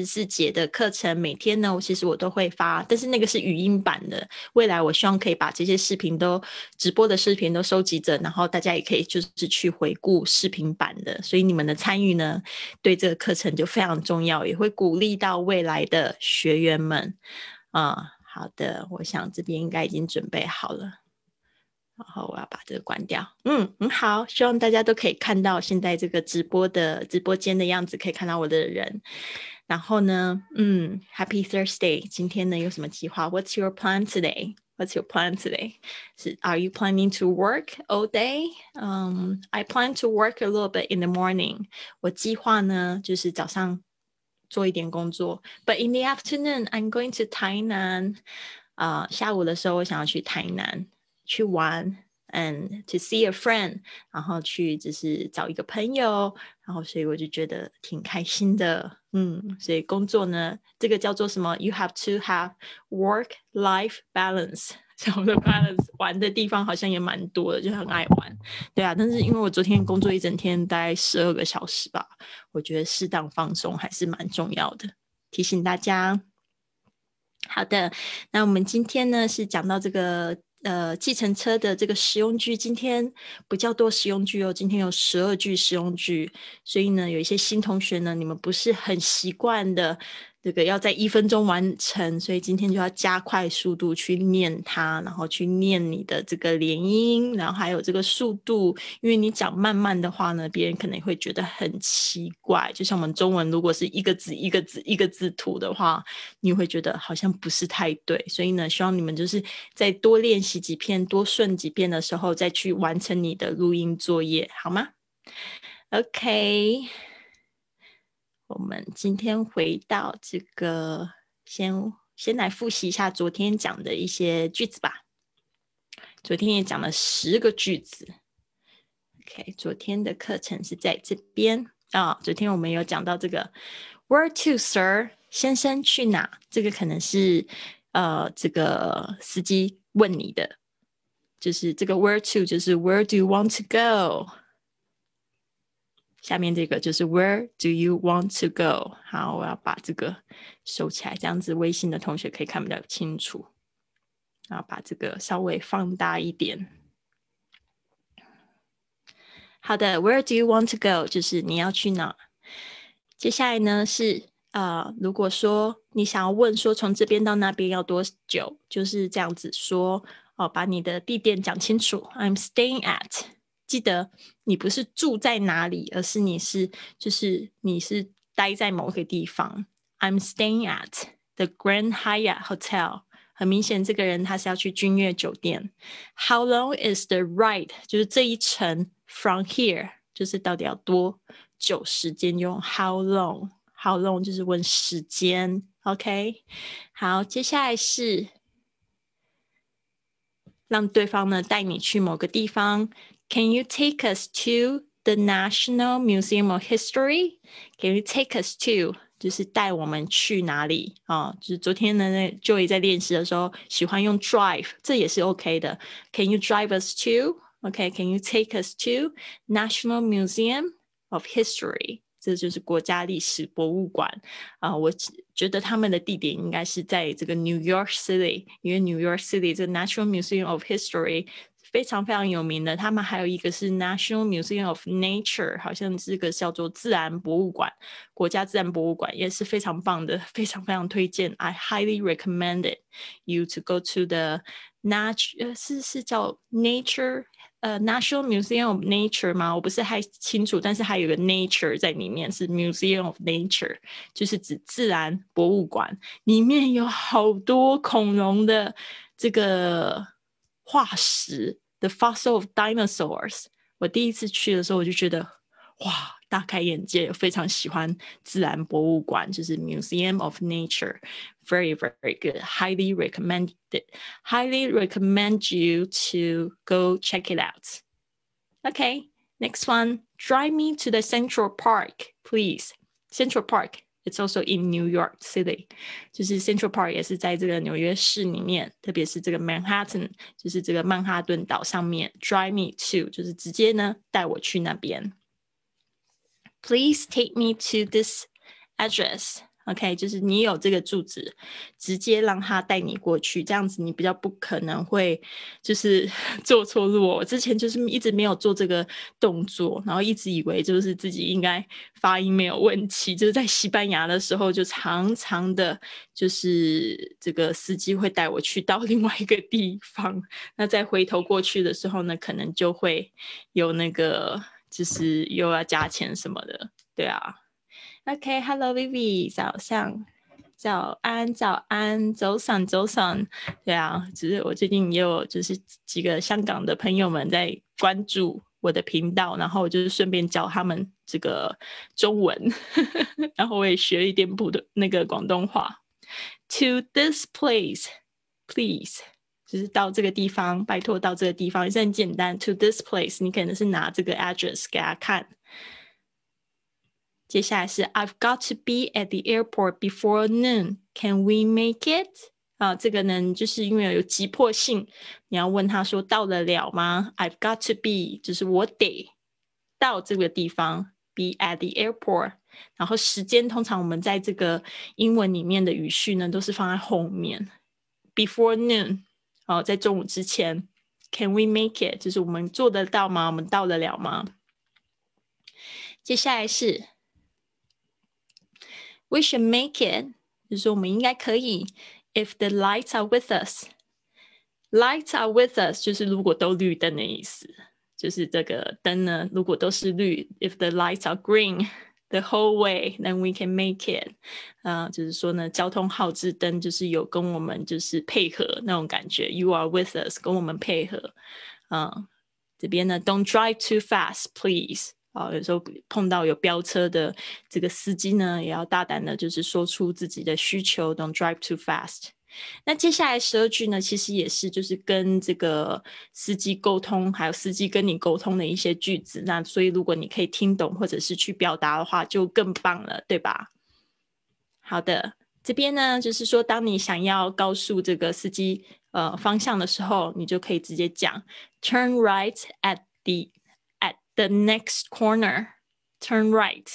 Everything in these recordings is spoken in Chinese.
十四节的课程，每天呢，我其实我都会发，但是那个是语音版的。未来我希望可以把这些视频都直播的视频都收集着，然后大家也可以就是去回顾视频版的。所以你们的参与呢，对这个课程就非常重要，也会鼓励到未来的学员们。啊，好的，我想这边应该已经准备好了。然后我要把这个关掉。嗯，很好，希望大家都可以看到现在这个直播的直播间的样子，可以看到我的人。然后呢，嗯，Happy Thursday，今天呢有什么计划？What's your plan today? What's your plan today? 是 Are you planning to work all day? Um, I plan to work a little bit in the morning. 我计划呢就是早上做一点工作。But in the afternoon, I'm going to 台南。啊，下午的时候我想要去台南。去玩 ，and to see a friend，然后去就是找一个朋友，然后所以我就觉得挺开心的，嗯，所以工作呢，这个叫做什么？You have to have work-life balance。像我的 balance，玩的地方好像也蛮多的，就很爱玩，对啊。但是因为我昨天工作一整天，大概十二个小时吧，我觉得适当放松还是蛮重要的，提醒大家。好的，那我们今天呢是讲到这个。呃，计程车的这个实用句，今天不叫多实用句哦，今天有十二句实用句，所以呢，有一些新同学呢，你们不是很习惯的。这个要在一分钟完成，所以今天就要加快速度去念它，然后去念你的这个连音，然后还有这个速度。因为你讲慢慢的话呢，别人可能会觉得很奇怪。就像我们中文，如果是一个字一个字一个字吐的话，你会觉得好像不是太对。所以呢，希望你们就是再多练习几遍、多顺几遍的时候，再去完成你的录音作业，好吗？OK。我们今天回到这个，先先来复习一下昨天讲的一些句子吧。昨天也讲了十个句子。OK，昨天的课程是在这边啊。昨天我们有讲到这个 “Where to, sir？” 先生去哪？这个可能是呃，这个司机问你的，就是这个 “Where to” 就是 “Where do you want to go？” 下面这个就是 Where do you want to go？好，我要把这个收起来，这样子微信的同学可以看比较清楚。然后把这个稍微放大一点。好的，Where do you want to go？就是你要去哪？接下来呢是啊，如果说你想要问说从这边到那边要多久，就是这样子说哦，把你的地点讲清楚。I'm staying at。记得你不是住在哪里，而是你是就是你是待在某个地方。I'm staying at the Grand Hyatt Hotel。很明显，这个人他是要去君悦酒店。How long is the ride？就是这一程 from here，就是到底要多久时间？用 How long？How long 就是问时间。OK，好，接下来是让对方呢带你去某个地方。Can you take us to the National Museum of History? Can you take us to 就是带我们去哪里啊？就是昨天呢，那 Joy 在练习的时候喜欢用 drive，这也是 OK 的。Can you drive us to? OK, can you take us to National Museum of History？这就是国家历史博物馆啊。我觉得他们的地点应该是在这个 New York City，因为 New York City 这 National Museum of History 非常非常有名的，他们还有一个是 National Museum of Nature，好像这个叫做自然博物馆，国家自然博物馆也是非常棒的，非常非常推荐。I highly recommend you to go to the nature，是是叫 Nature，呃，National Museum of Nature 吗？我不是太清楚，但是还有个 Nature 在里面，是 Museum of Nature，就是指自然博物馆，里面有好多恐龙的这个。化石，the fossil of dinosaurs。我第一次去的时候，我就觉得哇，大开眼界，非常喜欢自然博物馆，就是 Museum of Nature，very very good, highly recommended, highly recommend you to go check it out. Okay, next one, drive me to the Central Park, please. Central Park. It's also in New York City，就是 Central Park 也是在这个纽约市里面，特别是这个 Manhattan，就是这个曼哈顿岛上面。Drive me to 就是直接呢带我去那边。Please take me to this address. OK，就是你有这个住址，直接让他带你过去，这样子你比较不可能会就是 做错路。我之前就是一直没有做这个动作，然后一直以为就是自己应该发音没有问题。就是在西班牙的时候，就常常的，就是这个司机会带我去到另外一个地方，那再回头过去的时候呢，可能就会有那个就是又要加钱什么的，对啊。OK，Hello，Vivi，早上，早安，早安，早上，早上，对啊，只是我最近也有就是几个香港的朋友们在关注我的频道，然后就是顺便教他们这个中文，然后我也学一点普的那个广东话。To this place，please，就是到这个地方，拜托到这个地方也是很简单。To this place，你可能是拿这个 address 给他看。接下来是 I've got to be at the airport before noon. Can we make it? 啊，这个呢，就是因为有急迫性，你要问他说到得了吗？I've got to be，就是我得到这个地方，be at the airport。然后时间通常我们在这个英文里面的语序呢，都是放在后面，before noon，哦，在中午之前。Can we make it？就是我们做得到吗？我们到得了吗？接下来是。We should make it，就是我们应该可以。If the lights are with us，lights are with us，就是如果都绿灯的意思。就是这个灯呢，如果都是绿，If the lights are green the whole way，then we can make it。啊，就是说呢，交通号志灯就是有跟我们就是配合那种感觉。You are with us，跟我们配合。啊，这边呢，Don't drive too fast，please。 啊，有时候碰到有飙车的这个司机呢，也要大胆的，就是说出自己的需求，Don't drive too fast。那接下来十二句呢，其实也是就是跟这个司机沟通，还有司机跟你沟通的一些句子。那所以如果你可以听懂或者是去表达的话，就更棒了，对吧？好的，这边呢，就是说当你想要告诉这个司机呃方向的时候，你就可以直接讲，Turn right at the。The next corner, turn right.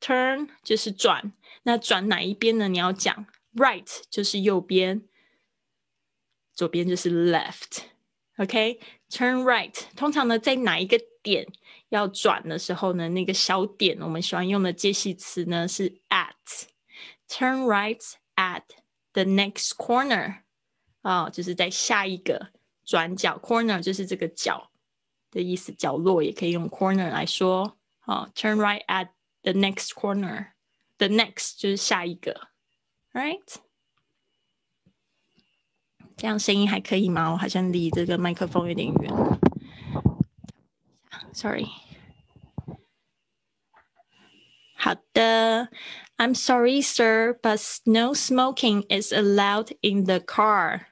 Turn 就是转，那转哪一边呢？你要讲 right 就是右边，左边就是 left。OK，turn right。通常呢，在哪一个点要转的时候呢？那个小点我们喜欢用的介系词呢是 at。Turn right at the next corner。啊，就是在下一个转角，corner 就是这个角。的意思，角落也可以用 corner 来说。好，turn right at the next corner。The next 就是下一个，right？这样声音还可以吗？我好像离这个麦克风有点远。Sorry。好的，I'm sorry, sir, but no smoking is allowed in the car.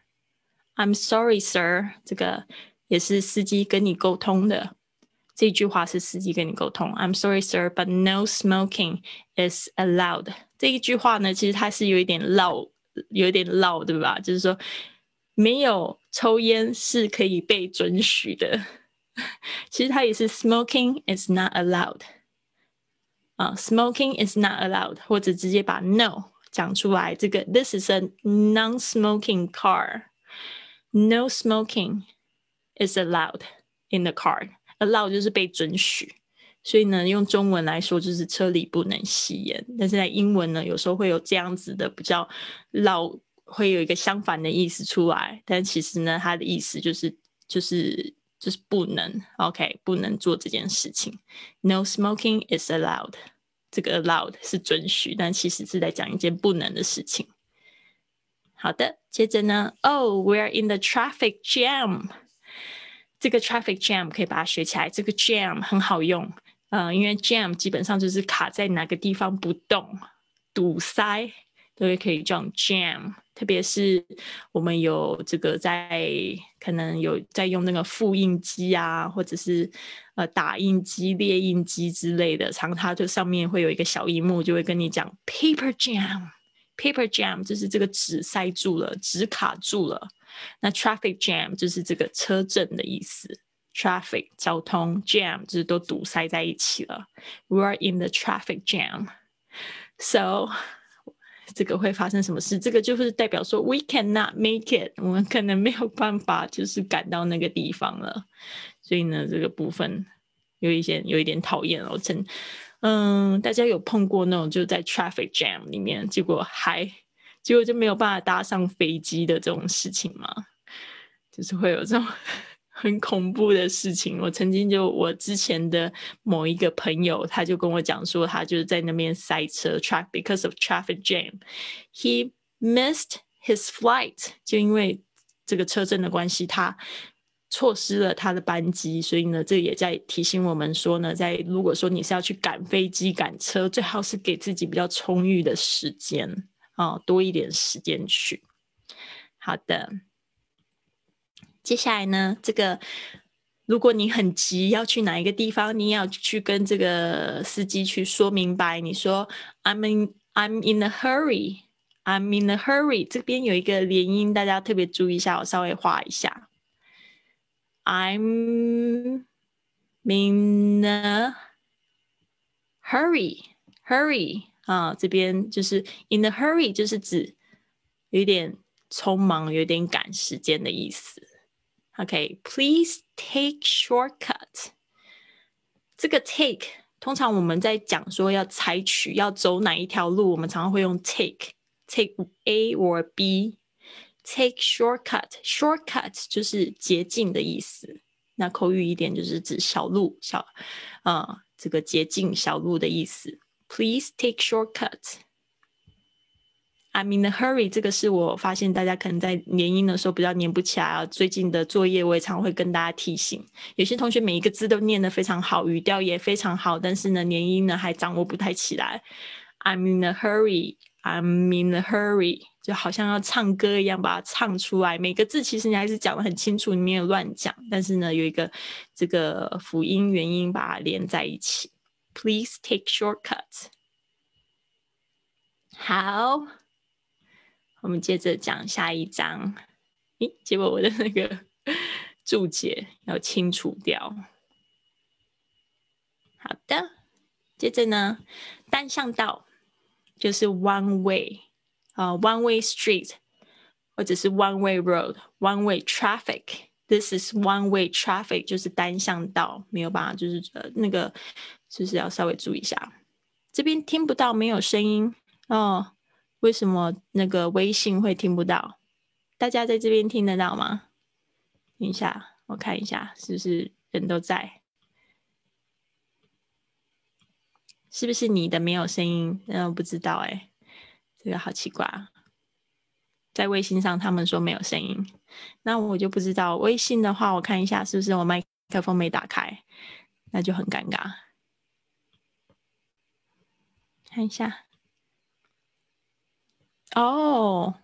I'm sorry, sir。这个 也是司机跟你沟通的这句话是司机跟你沟通。I'm sorry, sir, but no smoking is allowed。这一句话呢，其实它是有一点绕，有一点绕，对吧？就是说，没有抽烟是可以被准许的。其实它也是 smoking is not allowed。啊，smoking is not allowed，或者直接把 no 讲出来。这个 this is a non-smoking car。No smoking。 Is allowed in the car. Allow 就是被准许，所以呢，用中文来说就是车里不能吸烟。但是在英文呢，有时候会有这样子的比较绕，会有一个相反的意思出来。但其实呢，它的意思就是就是就是不能，OK，不能做这件事情。No smoking is allowed。这个 allowed 是准许，但其实是在讲一件不能的事情。好的，接着呢，Oh, we're in the traffic jam。这个 traffic jam 可以把它学起来。这个 jam 很好用，呃，因为 jam 基本上就是卡在哪个地方不动，堵塞，都可以叫 jam。特别是我们有这个在可能有在用那个复印机啊，或者是呃打印机、列印机之类的，常它就上面会有一个小荧幕，就会跟你讲 paper jam。paper jam 就是这个纸塞住了，纸卡住了。那 traffic jam 就是这个车阵的意思，traffic 交通 jam 就是都堵塞在一起了。We are in the traffic jam. So 这个会发生什么事？这个就是代表说，we cannot make it，我们可能没有办法，就是赶到那个地方了。所以呢，这个部分有一些有一点讨厌哦。真，嗯，大家有碰过那种就在 traffic jam 里面，结果还结果就没有办法搭上飞机的这种事情吗？就是会有这种。很恐怖的事情，我曾经就我之前的某一个朋友，他就跟我讲说，他就是在那边塞车，track because of traffic jam，he missed his flight，就因为这个车阵的关系，他错失了他的班机，所以呢，这也在提醒我们说呢，在如果说你是要去赶飞机、赶车，最好是给自己比较充裕的时间啊，多一点时间去。好的。接下来呢，这个如果你很急要去哪一个地方，你要去跟这个司机去说明白。你说 "I'm in I'm in a hurry, I'm in a hurry"，这边有一个连音，大家特别注意一下，我稍微画一下。I'm in a hurry, hurry 啊，这边就是 in a hurry，就是指有点匆忙、有点赶时间的意思。OK，please take shortcut. 这个 take 通常我们在讲说要采取要走哪一条路，我们常常会用 take take A or B. Take shortcut. Shortcut 就是捷径的意思。那口语一点就是指小路小啊，这个捷径小路的意思。Please take shortcut. I'm in a hurry，这个是我发现大家可能在连音的时候比较念不起来啊。最近的作业我也常会跟大家提醒，有些同学每一个字都念得非常好，语调也非常好，但是呢，连音呢还掌握不太起来。I'm in a hurry，I'm in a hurry，就好像要唱歌一样把它唱出来。每个字其实你还是讲得很清楚，你没有乱讲，但是呢，有一个这个辅音元音把它连在一起。Please take shortcuts。好。我们接着讲下一章。咦，结果我的那个注解要清除掉。好的，接着呢，单向道就是 one way 啊，one way street，或者是 one way road，one way traffic。This is one way traffic，就是单向道，没有办法，就是呃那个，就是要稍微注意一下。这边听不到，没有声音哦。为什么那个微信会听不到？大家在这边听得到吗？等一下，我看一下是不是人都在？是不是你的没有声音？嗯，不知道哎，这个好奇怪。在微信上他们说没有声音，那我就不知道。微信的话，我看一下是不是我麦克风没打开，那就很尴尬。看一下。哦，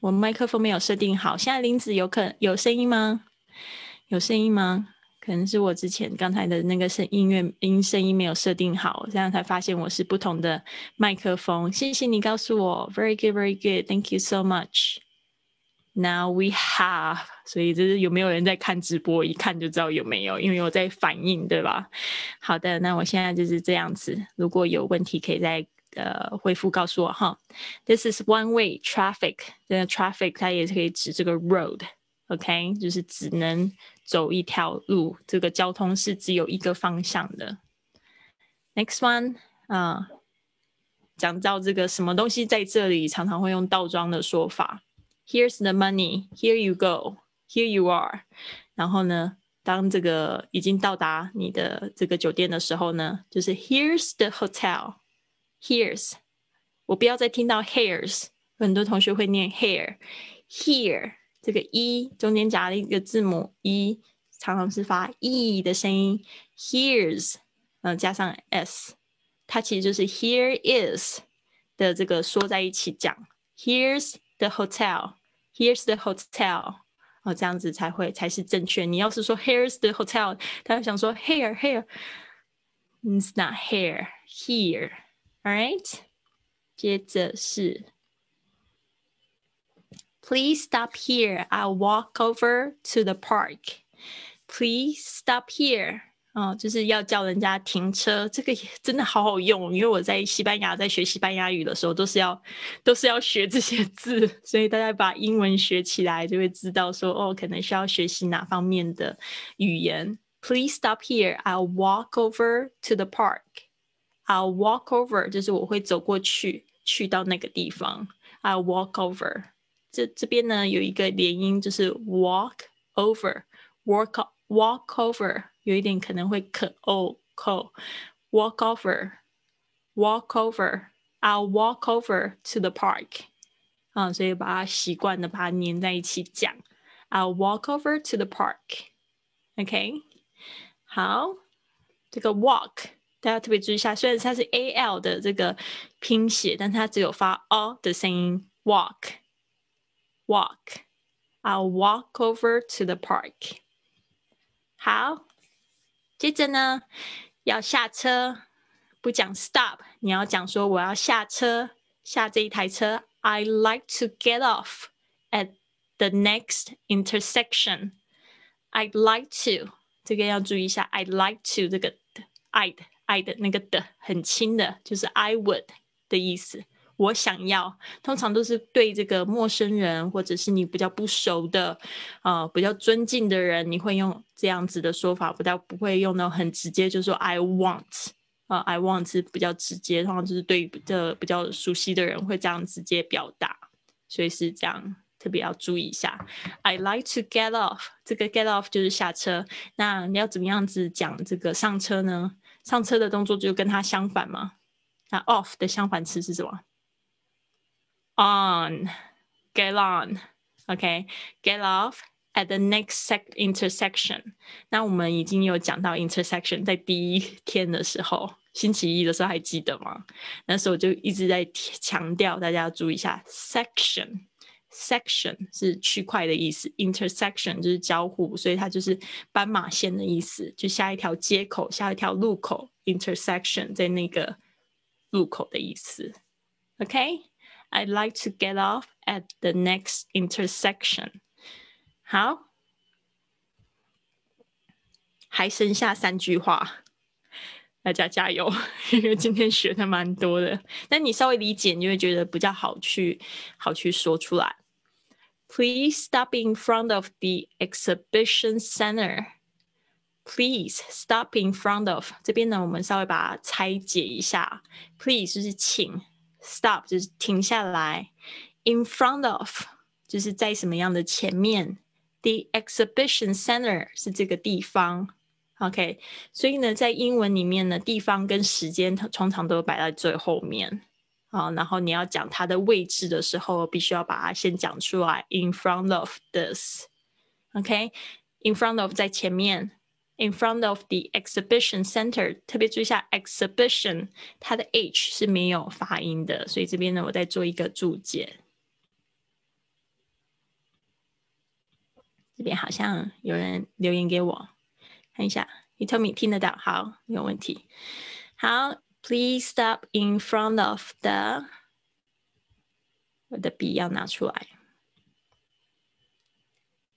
我麦克风没有设定好。现在林子有可有声音吗？有声音吗？可能是我之前刚才的那个声音乐音声音没有设定好，这样才发现我是不同的麦克风。谢谢你告诉我，Very good, very good, thank you so much. Now we have，所以这是有没有人在看直播？一看就知道有没有，因为我在反应，对吧？好的，那我现在就是这样子。如果有问题，可以再。呃，回复告诉我哈，This is one way traffic。这个 traffic 它也是可以指这个 road，OK，就是只能走一条路，这个交通是只有一个方向的。Next one，啊，讲到这个什么东西在这里，常常会用倒装的说法。Here's the money, here you go, here you are。然后呢，当这个已经到达你的这个酒店的时候呢，就是 Here's the hotel。Here's，我不要再听到 hairs，很多同学会念 hair。Here 这个 e 中间夹了一个字母 e，常常是发 e 的声音。Here's，嗯，加上 s，它其实就是 here is 的这个缩在一起讲。Here's the hotel，Here's the hotel，哦，这样子才会才是正确。你要是说 Here's the hotel，他会想说 hair hair，It's not hair，here。All right，接着是，Please stop here. I'll walk over to the park. Please stop here. 哦，就是要叫人家停车，这个也 真的好好用。因为我在西班牙在学西班牙语的时候，都是要都是要学这些字，所以大家把英文学起来，就会知道说哦，可能需要学习哪方面的语言。Please stop here. I'll walk over to the park. I'll walk over，就是我会走过去，去到那个地方。I'll walk over。这这边呢有一个连音，就是 walk over，walk walk over。有一点可能会可哦扣，walk over，walk over，I'll walk over to the park，啊，所以把它习惯的把它粘在一起讲，I'll walk over to the park，OK，好，这个 walk 大家特别注意一下，虽然它是 A L 的这个拼写，但它只有发 o 的声音，walk，walk，I'll walk over to the park，好。 接着呢，要下车，不讲 stop，你要讲说我要下车，下这一台车。I'd like to get off at the next intersection. I'd like to，这个要注意一下。I'd like to 这个，I'd I'd 那个的很轻的，就是 I would 的意思。我想要，通常都是对这个陌生人，或者是你比较不熟的，呃，比较尊敬的人，你会用这样子的说法，不太不会用到很直接，就说 I want，啊，I want 是比较直接，通常就是对的比较熟悉的人会这样直接表达，所以是这样，特别要注意一下。I like to get off，这个 get off 就是下车，那你要怎么样子讲这个上车呢？上车的动作就跟它相反吗？那 off 的相反词是什么 ？on, get on, OK, get off at the next sec intersection。那我们已经有讲到 intersection，在第一天的时候，星期一的时候还记得吗？那时候就一直在强调，大家要注意一下 section。section 是区块的意思，intersection 就是交互，所以它就是斑马线的意思，就下一条街口、下一条路口，intersection 在那个路口的意思。OK。 I'd like to get off at the next intersection。好，还剩下三句话，大家加油，因为今天学的蛮多的。但你稍微理解，你就会觉得比较好去好去说出来。Please stop in front of the exhibition center. Please stop in front of 这边呢，我们稍微把它拆解一下。Please 就是请。 Stop 就是停下来，In front of 就是在什么样的前面，The exhibition center 是这个地方，OK。所以呢，在英文里面呢，地方跟时间通常都摆在最后面，啊，然后你要讲它的位置的时候，必须要把它先讲出来，In front of this，OK，In front of 在前面。In front of the exhibition center，特别注意一下 exhibition，它的 h 是没有发音的，所以这边呢，我再做一个注解。这边好像有人留言给我，看一下，he told me 听得到，好，没有问题。好，please stop in front of the，我的笔要拿出来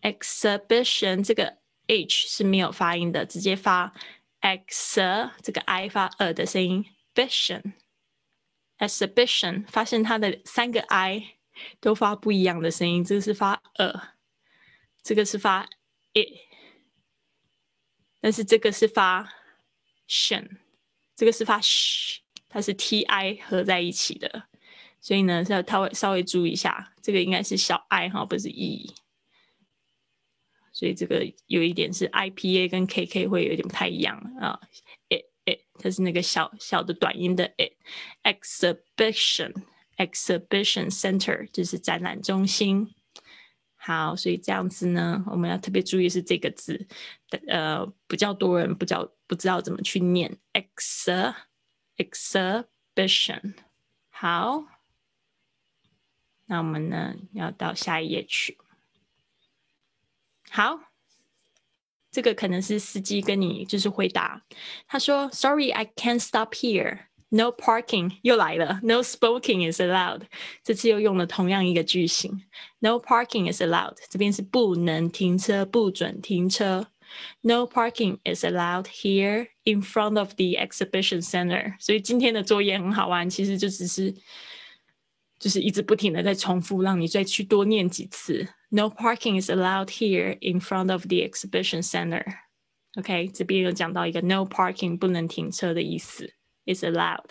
，exhibition 这个。H 是没有发音的，直接发 x，这个 i 发呃的声音。，bition，exhibition，发现它的三个 i 都发不一样的声音，这个是发呃，这个是发 i，但是这个是发 s h n 这个是发 sh，它是 t i 合在一起的，所以呢，要稍微稍微注意一下，这个应该是小 i 哈，不是 e。所以这个有一点是 IPA 跟 KK 会有点不太一样啊，it it 它是那个小小的短音的 it exhibition exhibition center 就是展览中心。好，所以这样子呢，我们要特别注意是这个字，呃，比较多人不知道不知道怎么去念 ex exhibition。好，那我们呢要到下一页去。好，这个可能是司机跟你就是回答。他说：“Sorry, I can't stop here. No parking。”又来了，“No smoking is allowed。”这次又用了同样一个句型，“No parking is allowed。”这边是不能停车，不准停车。 No parking is allowed here in front of the exhibition center。所以今天的作业很好玩，其实就只是就是一直不停的在重复，让你再去多念几次。 No parking is allowed here in front of the exhibition center。OK，这边有讲到一个 no parking 不能停车的意思，is allowed。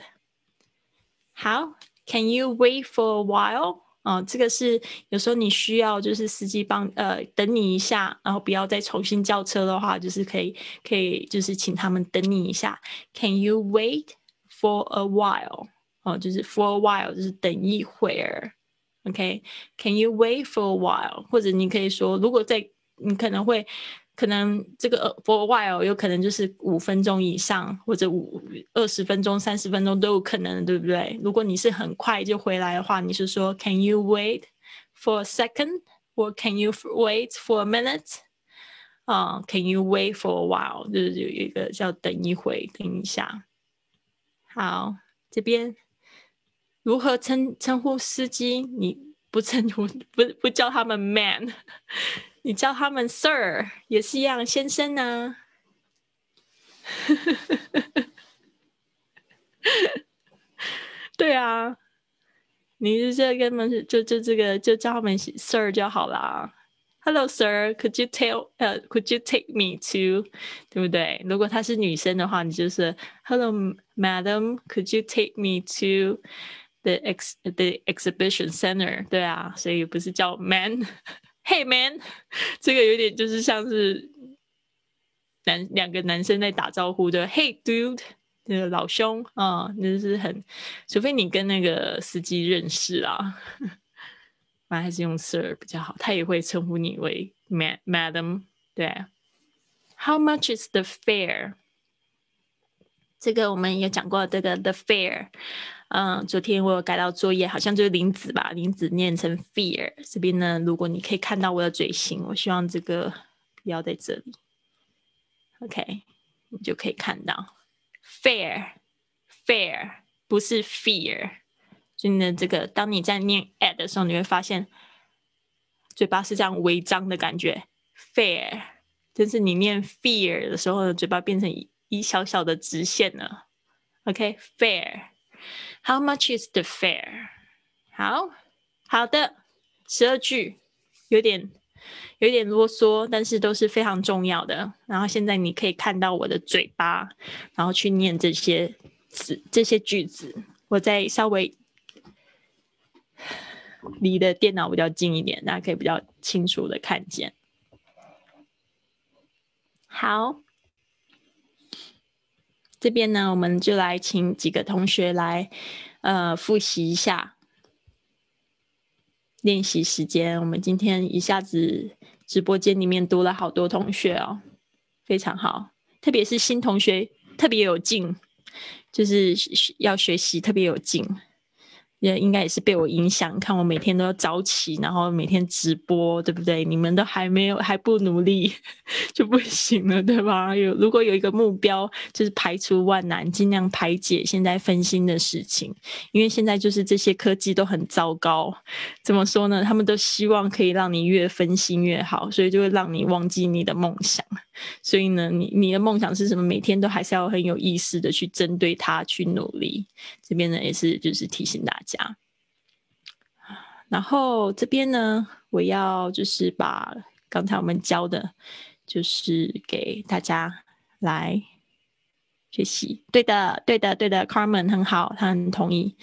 好，Can you wait for a while？啊，这个是有时候你需要就是司机帮呃等你一下，然后不要再重新叫车的话，就是可以可以就是请他们等你一下。Can you wait for a while？哦，就是 for a while 就是等一会儿。 OK，Can you wait for a while？或者你可以说，如果在你可能会。可能这个 for a while 有可能就是五分钟以上，或者五二十分钟、三十分钟都有可能，对不对？如果你是很快就回来的话，你是说 Can you wait for a second? 或 Can you wait for a minute? 啊，Can you wait for a while？就是有一个叫等一会，等一下。好，这边如何称称呼司机？你不称呼不不叫他们 man。你叫他们 Sir 也是一样，先生呢？对啊，你是这根本就就这个就叫他们 Sir 就好啦。Hello Sir，Could you tell 呃 Could you take me to 对不对？如果她是女生的话，你就是 Hello Madam，Could you take me to the ex the exhibition center？对啊，所以不是叫 Man。Hey man，这个有点就是像是男两个男生在打招呼的。Hey dude，那个老兄啊，那是很，除非你跟那个司机认识啊，反正还是用 Sir 比较好。他也会称呼你为 Ma Madam。对，How much is the fare？这个我们也讲过，这个 the fare。 嗯，昨天我有改到作业，好像就是林子吧，林子念成 fear。这边呢，如果你可以看到我的嘴型，我希望这个不要在这里。OK，你就可以看到 fair，fair 不是 fear。所以呢，这个当你在念 at 的时候，你会发现嘴巴是这样微张的感觉，fair。但是你念 fear 的时候，嘴巴变成一小小的直线了。OK，fair。How much is the fare？好好的，十二句有点有点啰嗦，但是都是非常重要的。然后现在你可以看到我的嘴巴，然后去念这些词、这些句子。我再稍微离的电脑比较近一点，大家可以比较清楚的看见。好。这边呢，我们就来请几个同学来，呃，复习一下练习时间。我们今天一下子直播间里面多了好多同学哦，非常好，特别是新同学特别有劲，就是要学习特别有劲。也应该也是被我影响，看我每天都要早起，然后每天直播，对不对？你们都还没有还不努力 就不行了，对吧？有如果有一个目标，就是排除万难，尽量排解现在分心的事情，因为现在就是这些科技都很糟糕。怎么说呢？他们都希望可以让你越分心越好，所以就会让你忘记你的梦想。所以呢，你你的梦想是什么？每天都还是要很有意识的去针对它去努力。这边呢也是就是提醒大家。讲然后这边呢，我要就是把刚才我们教的，就是给大家来学习。对的，对的，对的，Carmen 很好，他很同意。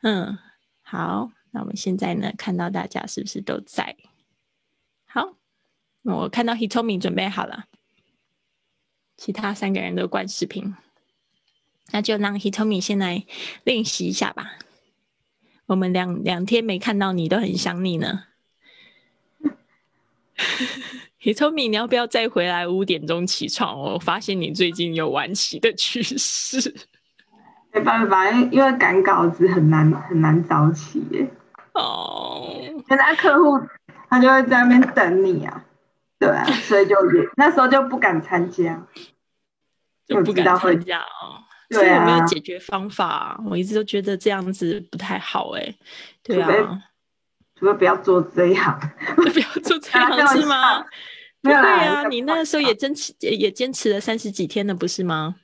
嗯，好，那我们现在呢，看到大家是不是都在？好，我看到 Hitomi 准备好了。其他三个人都关视频，那就让 Hitomi 先来练习一下吧。我们两两天没看到你，都很想你呢。Hitomi，你要不要再回来五点钟起床？我发现你最近有晚起的趋势。没办法，因为赶稿子很难很难早起耶。哦，现在客户他就会在那边等你啊。对啊，所以就也那时候就不敢参加，就不敢参加哦。对啊，有没有解决方法？我一直都觉得这样子不太好哎。对啊，除非不要做这样，不要做这样是吗？对啊，你那个时候也坚持也坚持了三十几天了，不是吗？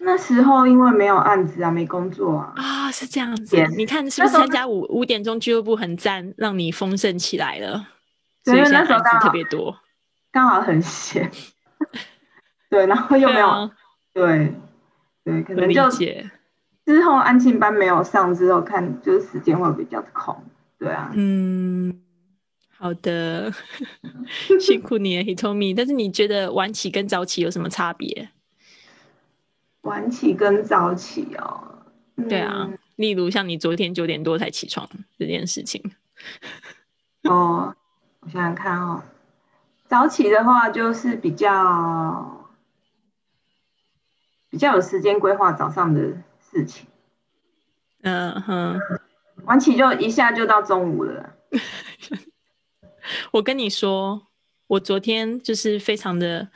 那时候因为没有案子啊，没工作啊。啊，是这样子。你看是不是参加五五点钟俱乐部很赞，让你丰盛起来了？所以那时候特别多，刚好很闲。对，然后又没有，对对，可能就之后安庆班没有上之后，看就是时间会比较空。对啊，嗯。好的，辛苦你了，Hitomi。但是你觉得晚起跟早起有什么差别？晚起跟早起哦，对啊，例如像你昨天九点多才起床这件事情。哦，我想想看哦，早起的话就是比较比较有时间规划早上的事情。嗯哼，晚起就一下就到中午了。我跟你说，我昨天就是非常的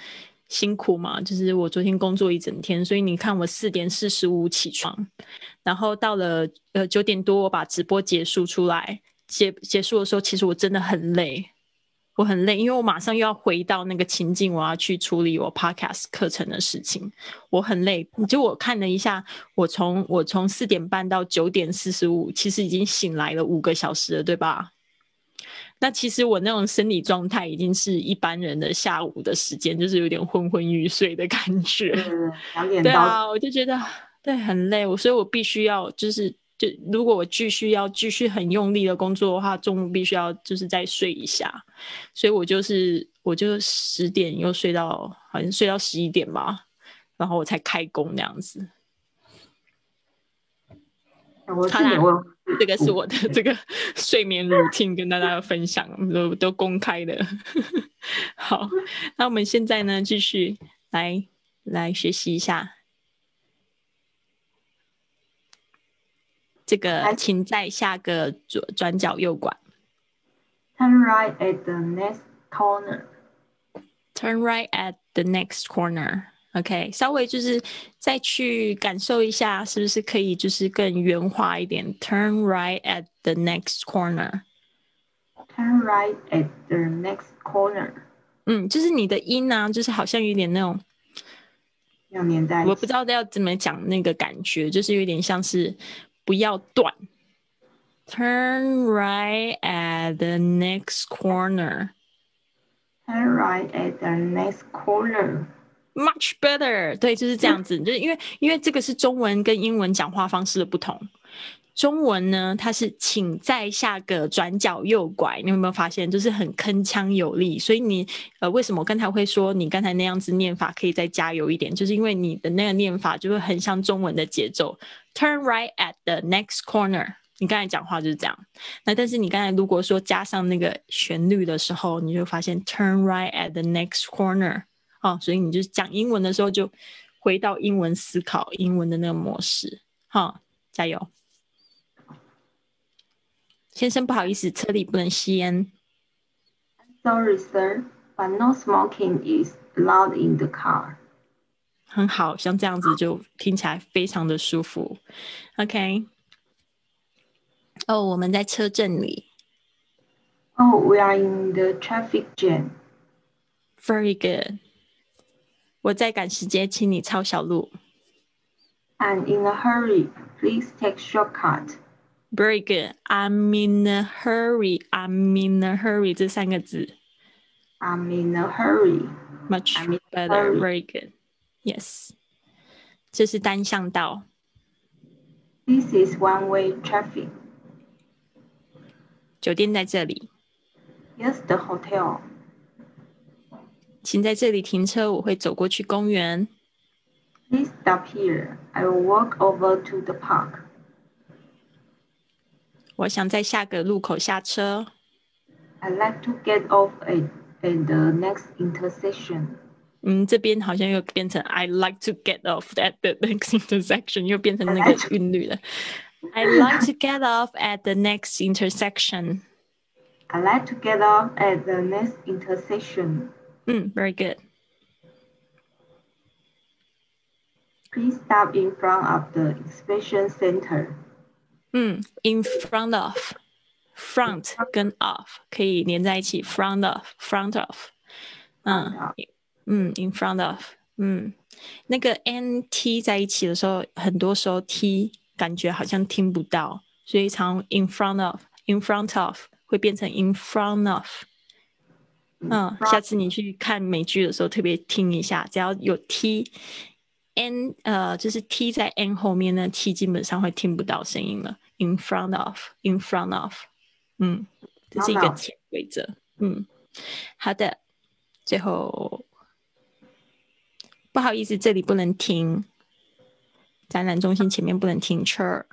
辛苦嘛，就是我昨天工作一整天，所以你看我四点四十五起床，然后到了呃九点多我把直播结束出来，结结束的时候，其实我真的很累，我很累，因为我马上又要回到那个情境，我要去处理我 podcast 课程的事情，我很累。就我看了一下，我从我从四点半到九点四十五，其实已经醒来了五个小时了，对吧？那其实我那种生理状态已经是一般人的下午的时间，就是有点昏昏欲睡的感觉。两点对啊，我就觉得对很累，我所以我必须要就是就如果我继续要继续很用力的工作的话，中午必须要就是再睡一下。所以我就是我就十点又睡到好像睡到十一点吧，然后我才开工那样子。我。这个是我的这个 睡眠 routine，跟大家分享，都都公开的。好，那我们现在呢，继续来来学习一下这个，请在下个左转角右拐。Turn right at the next corner. Turn right at the next corner. OK，稍微就是再去感受一下，是不是可以就是更圆滑一点？Turn right at the next corner. Turn right at the next corner. 嗯，就是你的音呢，就是好像有点那种要年代，我不知道要怎么讲那个感觉，就是有点像是不要断。Turn right at the next corner. Turn right at the next corner. Much better，对，就是这样子，就是因为因为这个是中文跟英文讲话方式的不同。 中文呢，它是请在下个转角右拐，你有没有发现，就是很铿锵有力？所以你呃，为什么我刚才会说你刚才那样子念法可以再加油一点？就是因为你的那个念法就会很像中文的节奏。Turn right at the next corner，你刚才讲话就是这样。那但是你刚才如果说加上那个旋律的时候，你就发现 Turn right at the next corner。哦，所以你就讲英文的时候，就回到英文思考英文的那个模式。好，加油，先生，不好意思，车里不能吸烟。Sorry, sir, but no smoking is allowed in the car. 很好，像这样子就听起来非常的舒服。OK。哦，我们在车阵里。Oh, we are in the traffic jam. Very good. 我在赶时间，请你抄小路。I'm in a hurry. Please take shortcut. Very good. I'm in a hurry. I'm in a hurry. 这三个字。I'm in a hurry. Much better. Very good. Yes. 这是单向道。This is one-way traffic. 酒店在这里。Yes, the hotel. 请在这里停车，我会走过去公园。Please stop here. I will walk over to the park. 我想在下个路口下车。I'd like to get off at at the next intersection. 嗯，这边好像又变成 I like to get off at the next intersection，又变成那个韵律了。I'd like to get off at the next intersection. I'd like to get off at the next intersection. Mm, very good. Please stop in front of the inspection center. Mm, in front of, front 跟 of 可以连在一起，front of, front of。嗯嗯，in front of，嗯，那个 n t 在一起的时候，很多时候 t 感觉好像听不到，所以常 in front of，in front of 会变成 in front of。嗯，下次你去看美剧的时候，特别听一下，只要有 t，n 呃，就是 t 在 n 后面呢，t 基本上会听不到声音了。in front of，in front of，嗯，这是一个潜规则。嗯，好的，最后不好意思，这里不能停，展览中心前面不能停车。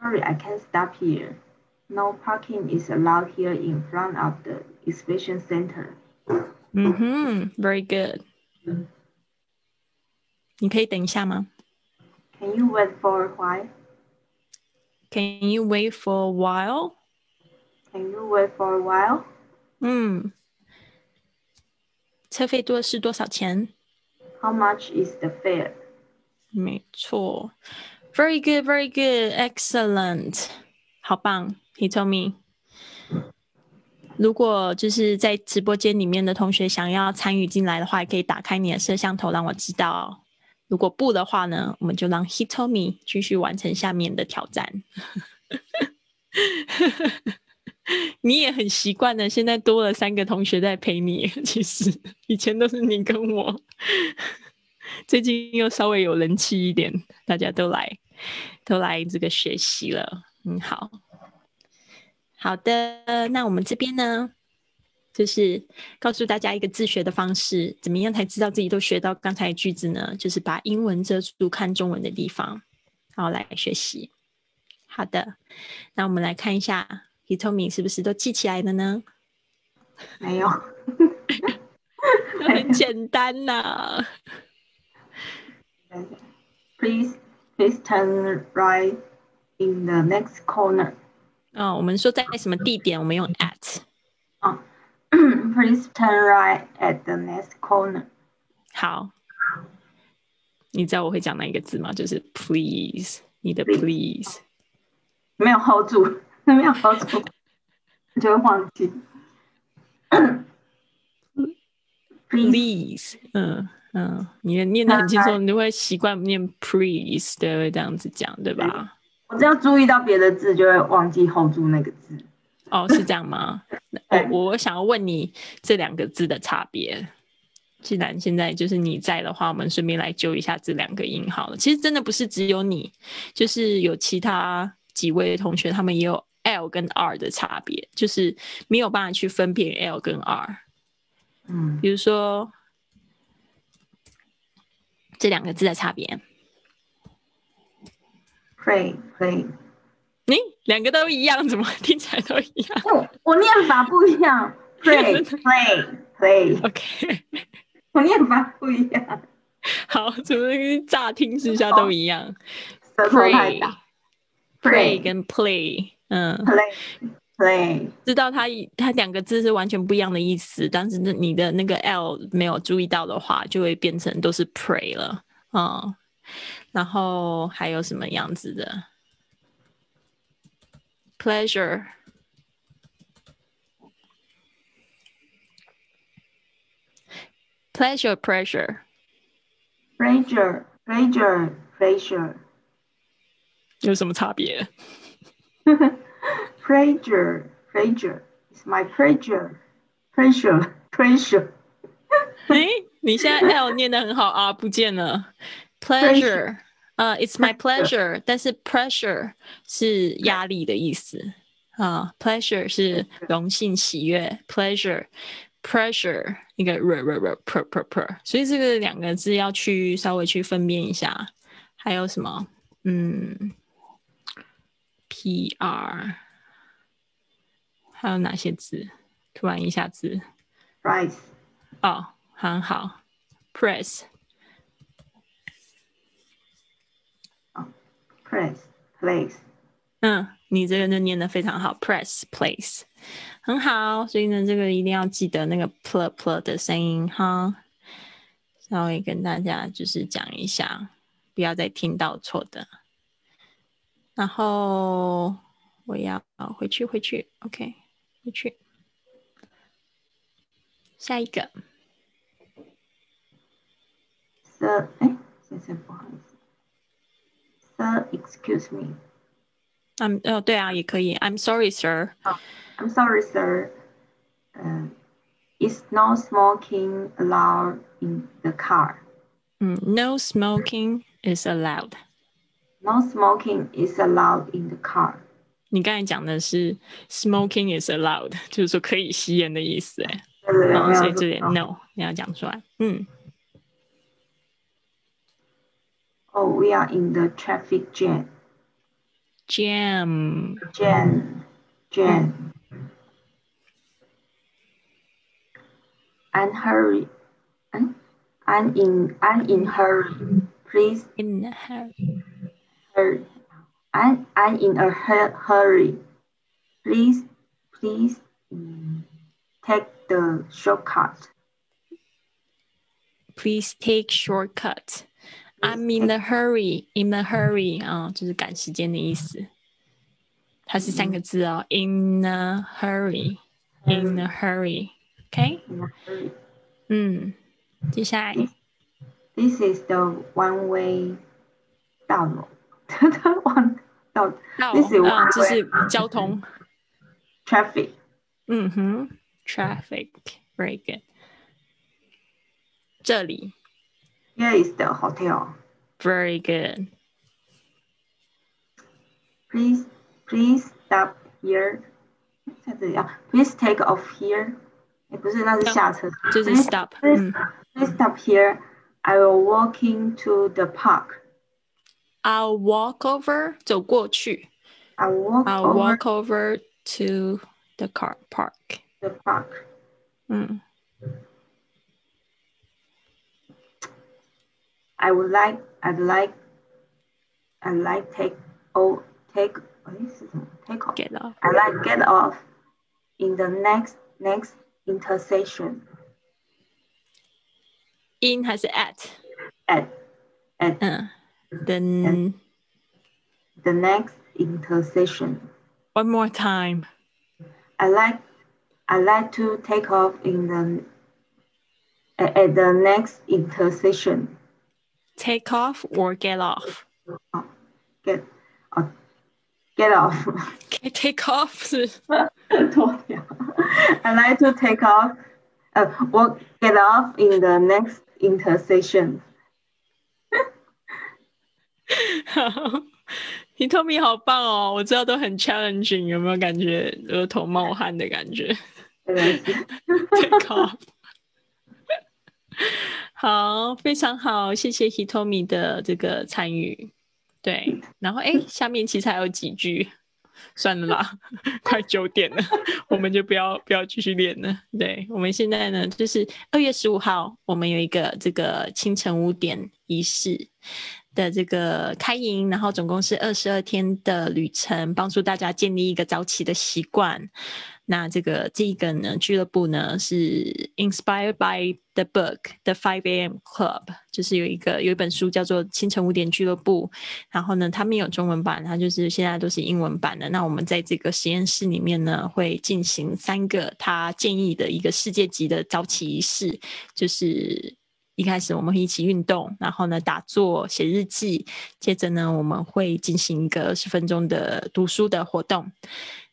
Sorry, I can't stop here. No parking is allowed here in front of the exhibition center. Mm-hmm. Very good. 你可以等一下吗？Can you wait for a while? Can you wait for a while? Can you wait for a while? 嗯，车费多是多少钱？How much is the fare? 没错，Very good, very good, excellent，好棒。He told me，如果就是在直播间里面的同学想要参与进来的话，可以打开你的摄像头让我知道。 如果不的话呢，我们就让 Hitomi 继续完成下面的挑战。你也很习惯的，现在多了三个同学在陪你。其实以前都是你跟我，最近又稍微有人气一点，大家都来，都来这个学习了，嗯好。好的，那我们这边呢，就是告诉大家一个自学的方式，怎么样才知道自己都学到刚才句子呢？就是把英文遮住看中文的地方，然后来学习。好的，那我们来看一下 me 是不是都记起来了呢？没有，很简单呐。Please, please turn right in the next corner. 嗯，我们说在什么地点，我们用 at。啊，Please turn right at the next corner。好，你知道我会讲哪一个字吗？就是 please，你的 please 没有 hold 住，没有 hold 住，就会忘记。Please，嗯嗯，你念的很轻松，你就会习惯念 please，对，会这样子讲，对吧？我只要注意到别的字，就会忘记 hold 住那个字。哦，是这样吗？我 我想要问你这两个字的差别。既然现在就是你在的话，我们顺便来揪一下这两个音好了。其实真的不是只有你，就是有其他几位同学，他们也有 L 跟 R 的差别，就是没有办法去分辨 L 跟 R。嗯，比如说这两个字的差别。play play，你两个都一样，怎么 听起来都一样？我我念法不一样。play play play，OK，我念法不一样。好，怎么乍听之下都一样？play play 跟 play，嗯，play play，知道它它两个字是完全不一样的意思，但是你的那个 L 没有注意到的话，就会变成都是 pray 了，嗯。然后还有什么样子的 ？pleasure，pleasure，pressure，pleasure，pleasure，有什么差别？pleasure，pleasure，is my pleasure，pressure，pressure。哎，你现在 L 念的很好啊，不见了。Pleasure， 呃，It's my pleasure，但是 pressure 是压力的意思啊，pleasure 是荣幸喜悦，pleasure，pressure 一个 r r r p p p，所以这个两个字要去稍微去分辨一下。还有什么？嗯，pr，还有哪些字？突然一下子，price，哦，很好，press。Press place，嗯，你这个就念的非常好。Press place，很好。所以呢，这个一定要记得那个 pl pl 的声音哈。稍微跟大家就是讲一下，不要再听到错的。然后我要回去，回去，OK，回去。下一个。Sir，哎，先生不好意思。Sir，excuse me。嗯，哦，对啊，也可以。I'm sorry, sir. I'm sorry, sir. 嗯，Is no smoking allowed in the car? 嗯，No smoking is allowed. No smoking is allowed in the car. 你刚才讲的是 smoking is allowed，就是说可以吸烟的意思，哎，然后所以这点 no 你要讲出来，嗯。 Oh, we are in the traffic jam. Jam. Jam. Jam. And hurry. I'm in. I'm in hurry. Please. In a hurry. Hurry. I'm. I'm in a hurry. Please. Please. Mm, take the shortcut. Please take shortcut. I'm in a hurry, in a hurry 啊，就是赶时间的意思。它是三个字哦，in a hurry, in a hurry, OK？嗯，接下来，This is the one way 道路，往道，This is one way，这是交通，traffic。嗯哼，traffic, very good。这里。 Here is the hotel. Very good. Please, please stop here. 在这里啊，Please take off here. 也不是，那是下车。就是 stop. Please, please stop here. I will walk into the park. I'll walk over. 走过去。I'll walk. I'll over walk over to the car park. The park. 嗯。 I would like, I'd like, I'd like take oh take take off. Get off. I like get off in the next next intersection. In has at. At. At. Uh, then. The next intersection. One more time. I like I like to take off in the at the next intersection take off or get off? Get, uh, get off. take off I like to take off, uh, walk, get off in the next intersection. 好，你 Tommy 好棒哦！我知道都很 challenging，有没有感觉额头冒汗的感觉？Take off。 好，非常好，谢谢 Hitomi 的这个参与。对，然后哎，下面其实还有几句，算了啦，快九点了，我们就不要不要继续练了。对，我们现在呢，就是二月十五号，我们有一个这个清晨五点仪式的这个开营，然后总共是二十二天的旅程，帮助大家建立一个早起的习惯。那这个这个呢，俱乐部呢是 inspired by the book The Five A.M. Club，就是有一个有一本书叫做《清晨五点俱乐部》，然后呢，它没有中文版，它就是现在都是英文版的。那我们在这个实验室里面呢，会进行三个他建议的一个世界级的早起仪式，就是一开始我们会一起运动，然后呢打坐、写日记，接着呢我们会进行一个二十分钟的读书的活动。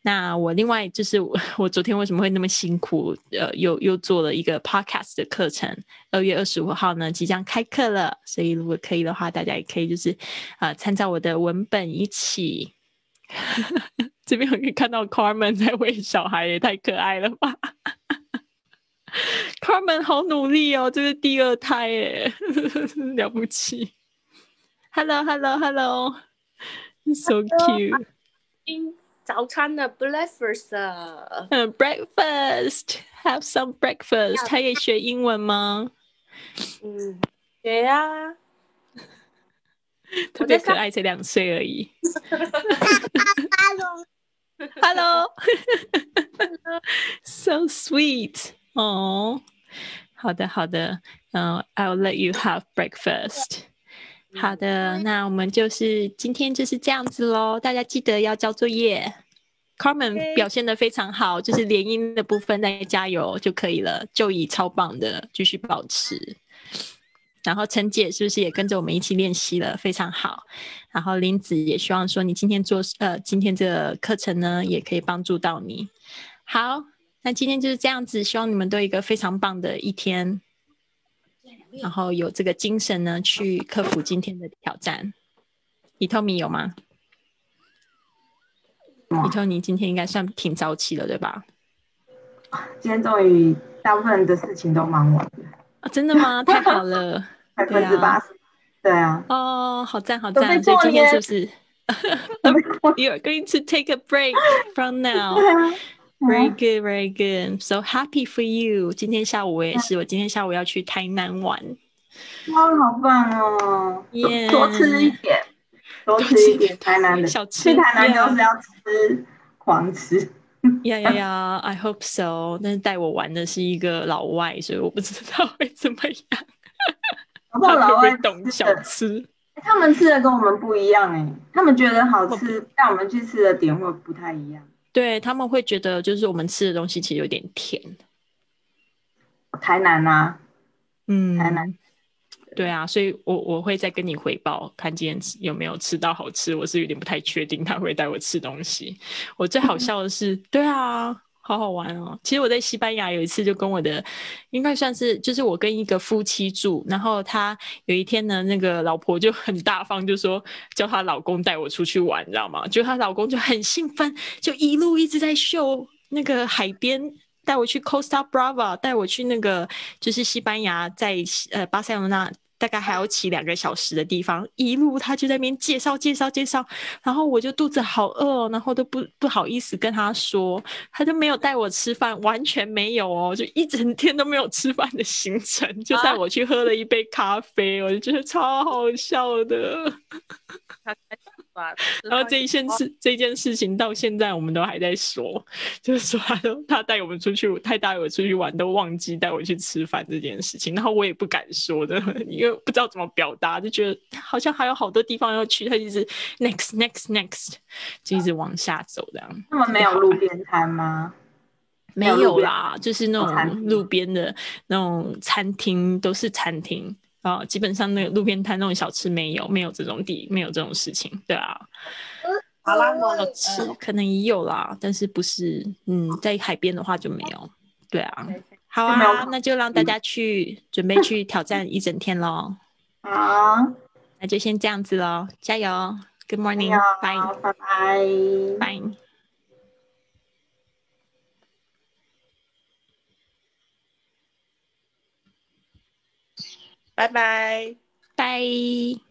那我另外就是我 我昨天为什么会那么辛苦？呃，又又做了一个 podcast 的课程，二月二十五号呢即将开课了，所以如果可以的话，大家也可以就是啊参照我的文本一起。这边可以看到 Carmen 在喂小孩，也太可爱了吧！Carmen 好努力哦，这是第二胎耶，了不起。Hello，Hello，Hello，so cute。早餐的 breakfast，嗯，breakfast，have some breakfast。他也学英文吗？嗯，学呀，特别可爱，才两岁而已。Hello，Hello，So sweet，哦，好的，好的，嗯，I'll let you have breakfast。 好的，那我们就是今天就是这样子喽。大家记得要交作业。Carmen 表现的非常好，就是连音的部分再加油就可以了，就以超棒的继续保持。然后陈姐是不是也跟着我们一起练习了？非常好。然后林子也希望说你今天做呃今天这个课程呢，也可以帮助到你。好，那今天就是这样子，希望你们都一个非常棒的一天，然后有这个精神呢去克服今天的挑战。伊托米有吗？伊托尼今天应该算挺早起了，对吧？今天终于大部分的事情都忙完了。啊，真的吗？太好了。百分之八十，对啊。哦，好赞，好赞！所以今天是不是？You are going to take a break from now. Very good, very good. So happy for you. 今天下午我也是，我今天下午要去台南玩。哇，好棒哦！耶多吃一点，多吃一点台南的小吃。去台南就是要吃，狂吃。呀呀呀！I hope so. 但是带我玩的是一个老外，所以我不知道会怎么样。老外懂小吃，他们吃的跟我们不一样哎，他们觉得好吃，但我们去吃的点会不太一样。对他们会觉得就是我们吃的东西其实有点甜。台南啊，嗯，台南，对啊，所以我我会再跟你回报，看今天有没有吃到好吃。我是有点不太确定他会带我吃东西。我最好笑的是，对啊。好好玩哦！其实我在西班牙有一次就跟我的，应该算是就是我跟一个夫妻住，然后他有一天呢，那个老婆就很大方，就说叫她老公带我出去玩，你知道吗？就她老公就很兴奋，就一路一直在秀那个海边，带我去 Costa Brava，带我去那个就是西班牙在呃巴塞罗那。大概还要骑两个小时的地方，一路他就在那边介绍介绍介绍，然后我就肚子好饿，然后都不不好意思跟他说，他就没有带我吃饭，完全没有哦，就一整天都没有吃饭的行程，就带我去喝了一杯咖啡，我就觉得超好笑的。然后这一件事，这件事情到现在我们都还在说，就是说他都他带我们出去，他带我出去玩都忘记带我去吃饭这件事情，然后我也不敢说的，因为不知道怎么表达，就觉得好像还有好多地方要去，他一直 next next next 就一直往下走这样。他们没有路边摊吗？没有啦，就是那种路边的那种餐厅，都是餐厅。啊，基本上那个路边摊那种小吃没有，没有这种地，没有这种事情，对啊。好啦，小吃可能也有啦，但是不是，嗯，在海边的话就没有，对啊。好啊，那就让大家去准备去挑战一整天喽。好，那就先这样子喽，加油，Good morning，拜拜拜拜。拜拜，拜。